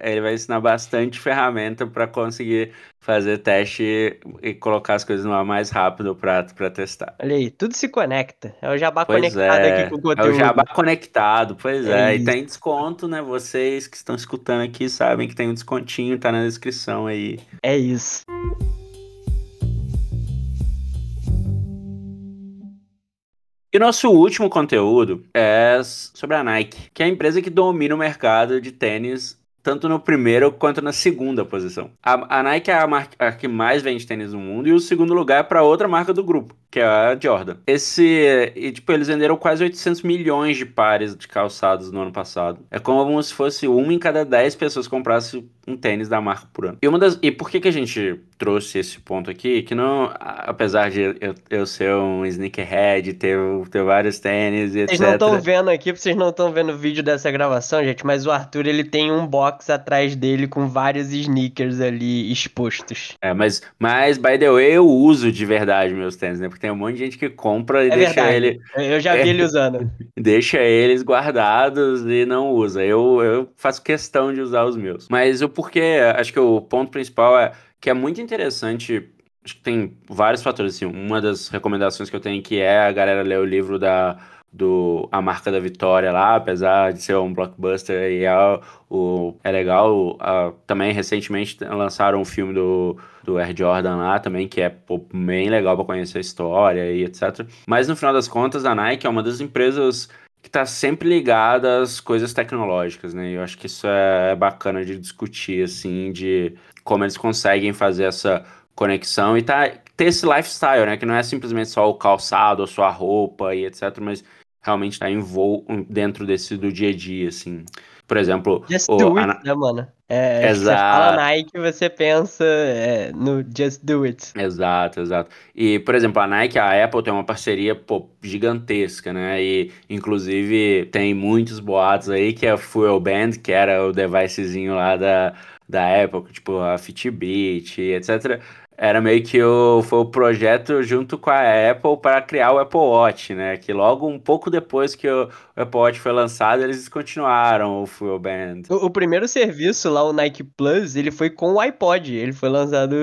Speaker 1: Ele vai ensinar bastante ferramenta para conseguir fazer teste e colocar as coisas no ar mais rápido para testar.
Speaker 2: Olha aí, tudo se conecta. É o Jabá pois conectado é, aqui com o conteúdo.
Speaker 1: É o Jabá conectado, pois é. é. E tem desconto, né? Vocês que estão escutando aqui sabem que tem um descontinho, tá na descrição aí.
Speaker 2: É isso.
Speaker 1: E nosso último conteúdo é sobre a Nike, que é a empresa que domina o mercado de tênis tanto no primeiro quanto na segunda posição. A, a Nike é a marca a que mais vende tênis no mundo e o segundo lugar é para outra marca do grupo, que é a Jordan. Esse, e, tipo, eles venderam quase 800 milhões de pares de calçados no ano passado. É como se fosse uma em cada 10 pessoas comprasse um tênis da marca por ano. E uma das, e por que que a gente trouxe esse ponto aqui? Que não, apesar de eu, eu ser um sneakerhead, ter, ter vários tênis e
Speaker 2: etc. Vocês não estão vendo aqui, vocês não estão vendo o vídeo dessa gravação, gente, mas o Arthur ele tem um box atrás dele com vários sneakers ali expostos.
Speaker 1: É, mas, mas by the way, eu uso de verdade meus tênis, né? Porque tem um monte de gente que compra e é deixa verdade. ele.
Speaker 2: Eu já vi é, ele usando.
Speaker 1: deixa eles guardados e não usa. Eu, eu faço questão de usar os meus. Mas o porquê, acho que o ponto principal é que é muito interessante acho que tem vários fatores, assim, uma das recomendações que eu tenho que é a galera ler o livro da do A Marca da Vitória lá, apesar de ser um blockbuster e é, o, é legal. também recentemente lançaram um filme do, do Air Jordan lá também, que é pô, bem legal para conhecer a história e etc. Mas no final das contas, a Nike é uma das empresas que está sempre ligada às coisas tecnológicas, né? E eu acho que isso é, é bacana de discutir, assim, de como eles conseguem fazer essa conexão e tá, ter esse lifestyle, né? Que não é simplesmente só o calçado, a sua roupa e etc, mas realmente tá dentro desse do dia a dia, assim. Por exemplo,
Speaker 2: Just o, do it, né, mano? É, exato. Você fala Nike, você pensa é, no Just Do It.
Speaker 1: Exato, exato. E, por exemplo, a Nike, a Apple tem uma parceria pô, gigantesca, né? E, inclusive, tem muitos boatos aí que é a Fuel Band, que era o devicezinho lá da, da Apple, tipo a Fitbit, etc era meio que o, foi o projeto junto com a Apple para criar o Apple Watch, né? Que logo um pouco depois que o, Apple Watch foi lançado, eles descontinuaram o Full Band.
Speaker 2: O, o, primeiro serviço lá, o Nike Plus, ele foi com o iPod. Ele foi lançado,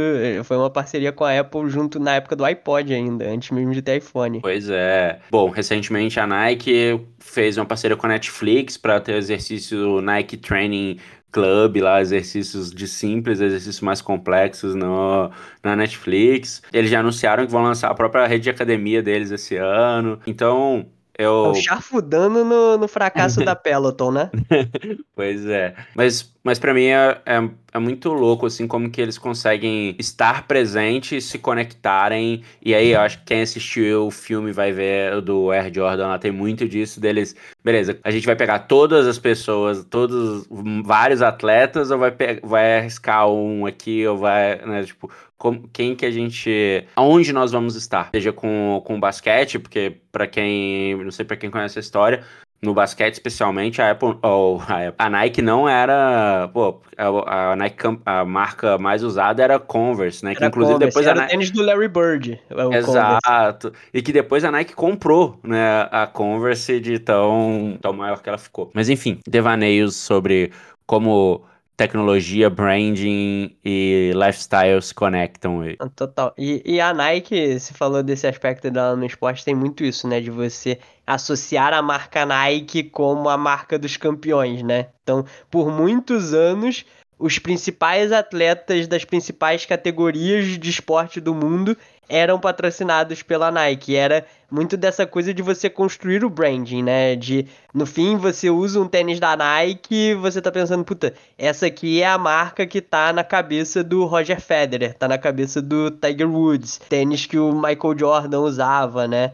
Speaker 2: foi uma parceria com a Apple junto na época do iPod ainda, antes mesmo de ter iPhone.
Speaker 1: Pois é. Bom, recentemente a Nike fez uma parceria com a Netflix para ter o exercício Nike Training Club lá, exercícios de simples, exercícios mais complexos no, na Netflix. Eles já anunciaram que vão lançar a própria rede de academia deles esse ano. Então, eu...
Speaker 2: Estão charfudando no, no fracasso da Peloton, né?
Speaker 1: pois é. Mas, mas para mim é, é, é, muito louco, assim, como que eles conseguem estar presentes, se conectarem. E aí, eu acho que quem assistiu o filme vai ver do Air Jordan lá, tem muito disso deles. Beleza, a gente vai pegar todas as pessoas, todos, vários atletas, ou vai, vai arriscar um aqui, ou vai, né, tipo, como, quem que a gente. aonde nós vamos estar. Seja com, com basquete, porque para quem. não sei para quem conhece a história. No basquete, especialmente, a Apple, a, a Nike não era. Pô, a, a, Nike, a marca mais usada era Converse, né?
Speaker 2: Que era inclusive Converse, depois era a Nike... tênis do Larry Bird.
Speaker 1: Exato. Converse. E que depois a Nike comprou, né? A Converse de tão, tão maior que ela ficou. Mas enfim, devaneios sobre como tecnologia, branding e lifestyle se conectam.
Speaker 2: Ah, total. E, e a Nike, se falou desse aspecto dela no esporte, tem muito isso, né? De você associar a marca Nike como a marca dos campeões, né? Então, por muitos anos, os principais atletas das principais categorias de esporte do mundo eram patrocinados pela Nike. Era muito dessa coisa de você construir o branding, né? De no fim você usa um tênis da Nike e você tá pensando, puta, essa aqui é a marca que tá na cabeça do Roger Federer, tá na cabeça do Tiger Woods, tênis que o Michael Jordan usava, né?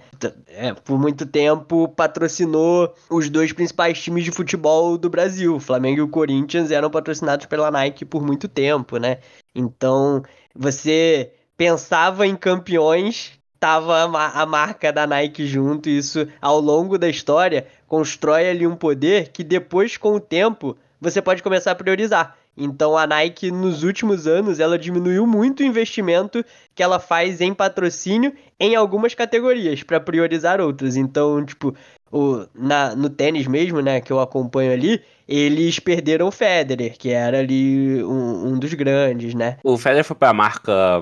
Speaker 2: É, por muito tempo patrocinou os dois principais times de futebol do Brasil, Flamengo e o Corinthians eram patrocinados pela Nike por muito tempo, né? Então, você pensava em campeões, tava a, marca da Nike junto, e isso ao longo da história constrói ali um poder que depois, com o tempo, você pode começar a priorizar. Então a Nike nos últimos anos ela diminuiu muito o investimento que ela faz em patrocínio em algumas categorias para priorizar outras. Então, tipo, o, na, no tênis mesmo, né, que eu acompanho ali, eles perderam o Federer, que era ali um, um dos grandes, né?
Speaker 1: O Federer foi para a marca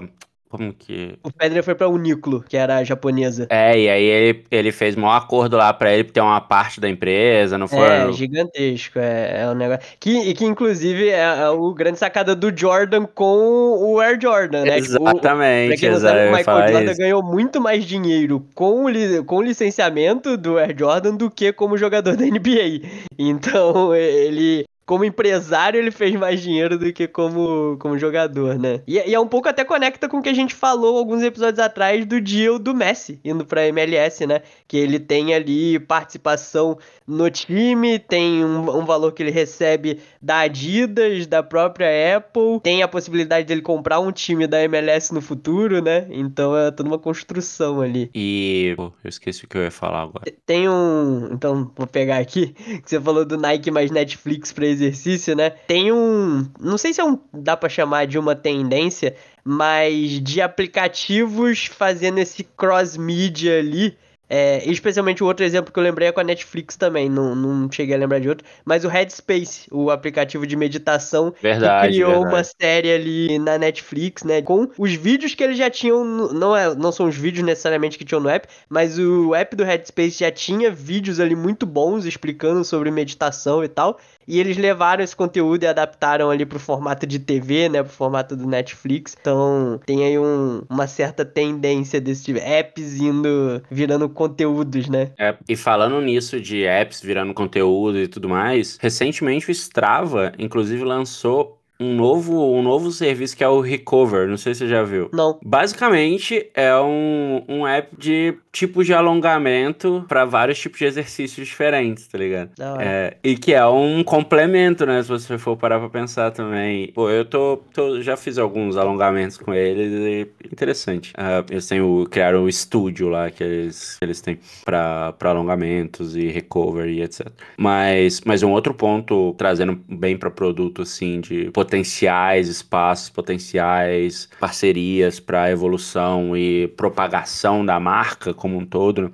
Speaker 1: como que.
Speaker 2: O Federer foi pra Uniqlo, que era a japonesa.
Speaker 1: É, e aí ele, ele fez um acordo lá pra ele ter uma parte da empresa, não foi?
Speaker 2: É, gigantesco. É, é um negócio. Que, que inclusive é, é o grande sacada do Jordan com o Air Jordan, né?
Speaker 1: Exatamente.
Speaker 2: Tipo, não sabe, o Michael Jordan ganhou muito mais dinheiro com o, com o licenciamento do Air Jordan do que como jogador da NBA. Então ele como empresário ele fez mais dinheiro do que como, como jogador, né? E, e, é um pouco até conecta com o que a gente falou alguns episódios atrás do deal do Messi indo pra MLS, né? Que ele tem ali participação no time, tem um, um valor que ele recebe da Adidas, da própria Apple, tem a possibilidade dele comprar um time da MLS no futuro, né? Então é toda uma construção ali.
Speaker 1: E. Pô, eu esqueci o que eu ia falar agora.
Speaker 2: Tem um. Então, vou pegar aqui, que você falou do Nike mais Netflix pra exercício, né? Tem um. Não sei se é um. dá pra chamar de uma tendência, mas de aplicativos fazendo esse cross-media ali é, especialmente o outro exemplo que eu lembrei é com a Netflix também, não, não cheguei a lembrar de outro, mas o Headspace, o aplicativo de meditação
Speaker 1: verdade,
Speaker 2: que criou
Speaker 1: verdade.
Speaker 2: uma série ali na Netflix, né, com os vídeos que eles já tinham, não, é, não são os vídeos necessariamente que tinham no app, mas o app do Headspace já tinha vídeos ali muito bons explicando sobre meditação e tal, e eles levaram esse conteúdo e adaptaram ali pro formato de TV, né? Pro formato do Netflix. Então tem aí um, uma certa tendência desse tipo. Apps indo, virando conteúdos, né?
Speaker 1: É, e falando nisso de apps virando conteúdo e tudo mais, recentemente o Strava, inclusive, lançou um novo, um novo serviço que é o Recover, não sei se você já viu.
Speaker 2: Não.
Speaker 1: Basicamente é um, um app de tipos de alongamento para vários tipos de exercícios diferentes, tá ligado? É, e que é um complemento, né? Se você for parar pra pensar também. Pô, eu tô, tô já fiz alguns alongamentos com eles e interessante. Uh, eles têm o, criaram o estúdio lá que eles, que eles têm para alongamentos e recovery etc. Mas, mas um outro ponto, trazendo bem para produto, assim, de potenciais espaços, potenciais parcerias para evolução e propagação da marca como um todo.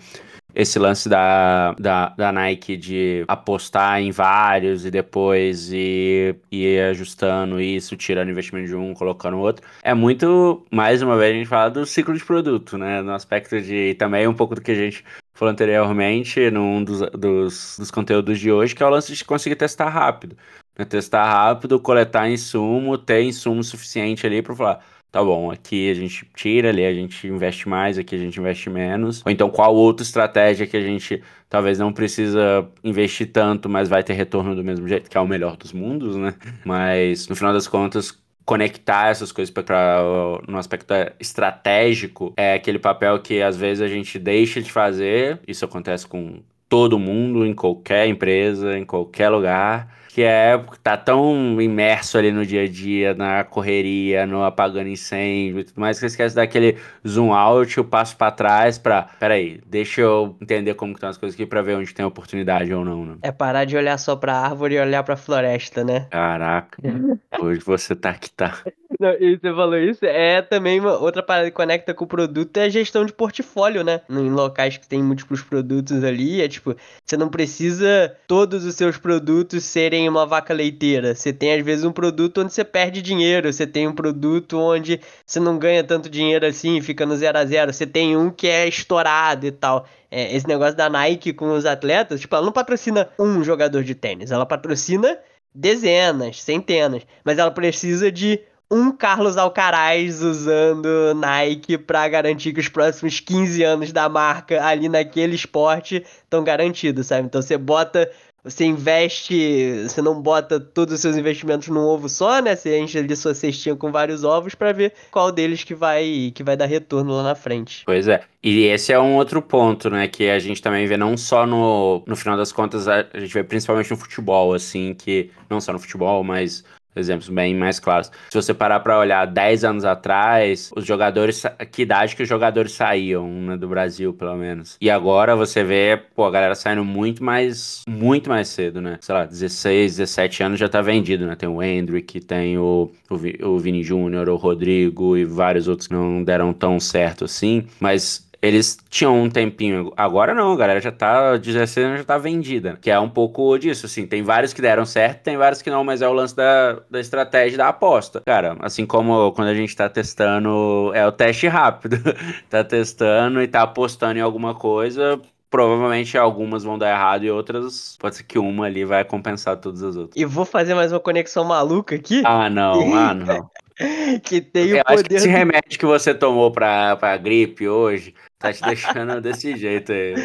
Speaker 1: Esse lance da, da, da Nike de apostar em vários e depois ir, ir ajustando isso, tirando investimento de um, colocando outro. É muito, mais uma vez, a gente fala do ciclo de produto, né? No aspecto de também um pouco do que a gente falou anteriormente num dos, dos, dos conteúdos de hoje, que é o lance de conseguir testar rápido. Né? Testar rápido, coletar insumo, ter insumo suficiente ali para falar tá bom, aqui a gente tira, ali a gente investe mais, aqui a gente investe menos. Ou então qual outra estratégia que a gente talvez não precisa investir tanto, mas vai ter retorno do mesmo jeito, que é o melhor dos mundos, né? Mas no final das contas, conectar essas coisas para no aspecto estratégico é aquele papel que às vezes a gente deixa de fazer. Isso acontece com todo mundo, em qualquer empresa, em qualquer lugar que é tá tão imerso ali no dia a dia, na correria, no apagando incêndio e tudo mais, que você esquece daquele zoom out, o passo para trás para, peraí, deixa eu entender como estão as coisas aqui para ver onde tem oportunidade ou não, né?
Speaker 2: É parar de olhar só pra árvore e olhar pra floresta, né?
Speaker 1: Caraca, hoje você tá que tá.
Speaker 2: Não, e você falou isso, é também uma outra parada que conecta com o produto é a gestão de portfólio, né? Em locais que tem múltiplos produtos ali, é tipo, você não precisa todos os seus produtos serem uma vaca leiteira. Você tem às vezes um produto onde você perde dinheiro, você tem um produto onde você não ganha tanto dinheiro assim, fica no zero a zero. Você tem um que é estourado e tal. É, esse negócio da Nike com os atletas, tipo, ela não patrocina um jogador de tênis, ela patrocina dezenas, centenas, mas ela precisa de um Carlos Alcaraz usando Nike para garantir que os próximos 15 anos da marca ali naquele esporte estão garantidos, sabe? Então você bota você investe, você não bota todos os seus investimentos num ovo só, né? Você enche ali sua cestinha com vários ovos para ver qual deles que vai que vai dar retorno lá na frente.
Speaker 1: Pois é. E esse é um outro ponto, né, que a gente também vê não só no no final das contas, a, a gente vê principalmente no futebol assim, que não só no futebol, mas exemplos bem mais claros. Se você parar para olhar 10 anos atrás, os jogadores, que idade que os jogadores saíam, né, do Brasil, pelo menos. E agora você vê, pô, a galera saindo muito mais, muito mais cedo, né? Sei lá, 16, 17 anos já tá vendido, né? Tem o Hendrick, tem o, o, o Vini Júnior, o Rodrigo e vários outros que não deram tão certo assim, mas eles tinham um tempinho. Agora não, a galera já tá. 16 anos já tá vendida. Que é um pouco disso, assim. Tem vários que deram certo, tem vários que não, mas é o lance da, da estratégia da aposta. Cara, assim como quando a gente tá testando, é o teste rápido. tá testando e tá apostando em alguma coisa. Provavelmente algumas vão dar errado e outras, pode ser que uma ali vai compensar todas as outras.
Speaker 2: E vou fazer mais uma conexão maluca aqui.
Speaker 1: Ah, não, ah, não.
Speaker 2: que tem Eu o poder. Acho que
Speaker 1: esse do... remédio que você tomou pra, pra gripe hoje Tá te deixando desse jeito aí.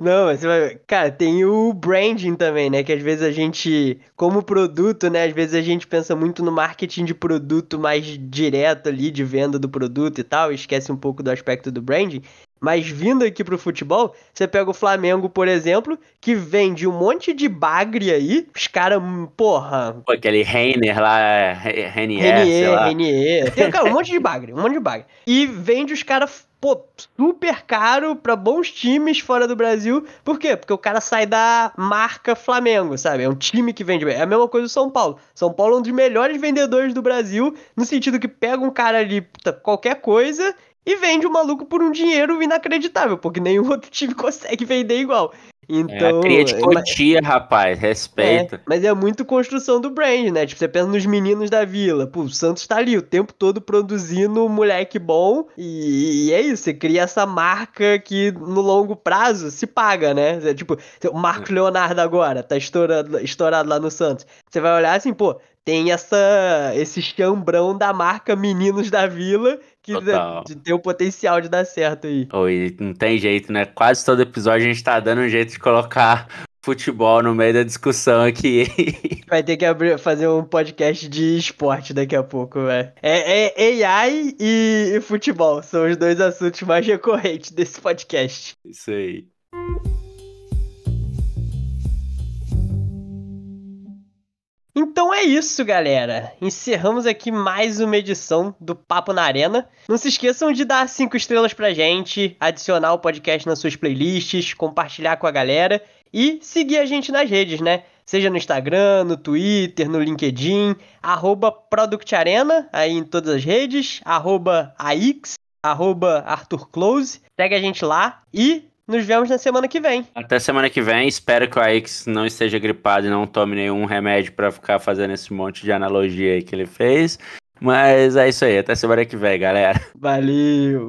Speaker 2: Não, mas você vai. Cara, tem o branding também, né? Que às vezes a gente, como produto, né? Às vezes a gente pensa muito no marketing de produto mais direto ali, de venda do produto e tal, esquece um pouco do aspecto do branding. Mas vindo aqui pro futebol, você pega o Flamengo, por exemplo, que vende um monte de bagre aí. Os caras, porra.
Speaker 1: Pô, aquele Reiner lá, Renier,
Speaker 2: Renier, Renier. Tem, cara, um monte de bagre, um monte de bagre. E vende os caras pô, super caro para bons times fora do Brasil. Por quê? Porque o cara sai da marca Flamengo, sabe? É um time que vende bem. É a mesma coisa do São Paulo. São Paulo é um dos melhores vendedores do Brasil, no sentido que pega um cara ali, qualquer coisa, e vende o maluco por um dinheiro inacreditável, porque nenhum outro time consegue vender igual. Então,
Speaker 1: é, cria de cotia, rapaz, respeita.
Speaker 2: É, mas é muito construção do brand, né? Tipo, você pensa nos meninos da vila. Pô, o Santos tá ali o tempo todo produzindo moleque bom. E, e é isso, você cria essa marca que no longo prazo se paga, né? É, tipo, o Marcos Leonardo agora tá estourado, estourado lá no Santos. Você vai olhar assim, pô, tem essa esse chambrão da marca Meninos da Vila que de, tem o potencial de dar certo aí.
Speaker 1: Oi, não tem jeito, né? Quase todo episódio a gente tá dando um jeito de colocar futebol no meio da discussão aqui.
Speaker 2: Vai ter que abrir, fazer um podcast de esporte daqui a pouco, velho. É, é AI e, e futebol são os dois assuntos mais recorrentes desse podcast.
Speaker 1: Isso aí.
Speaker 2: Então é isso, galera. Encerramos aqui mais uma edição do Papo na Arena. Não se esqueçam de dar cinco estrelas pra gente, adicionar o podcast nas suas playlists, compartilhar com a galera e seguir a gente nas redes, né? Seja no Instagram, no Twitter, no LinkedIn, arroba ProductArena, aí em todas as redes, arroba AX, arroba Arthur Close. Segue a gente lá e nos vemos na semana que vem.
Speaker 1: Até semana que vem. Espero que o Aix não esteja gripado e não tome nenhum remédio para ficar fazendo esse monte de analogia aí que ele fez. Mas é isso aí. Até semana que vem, galera.
Speaker 2: Valeu!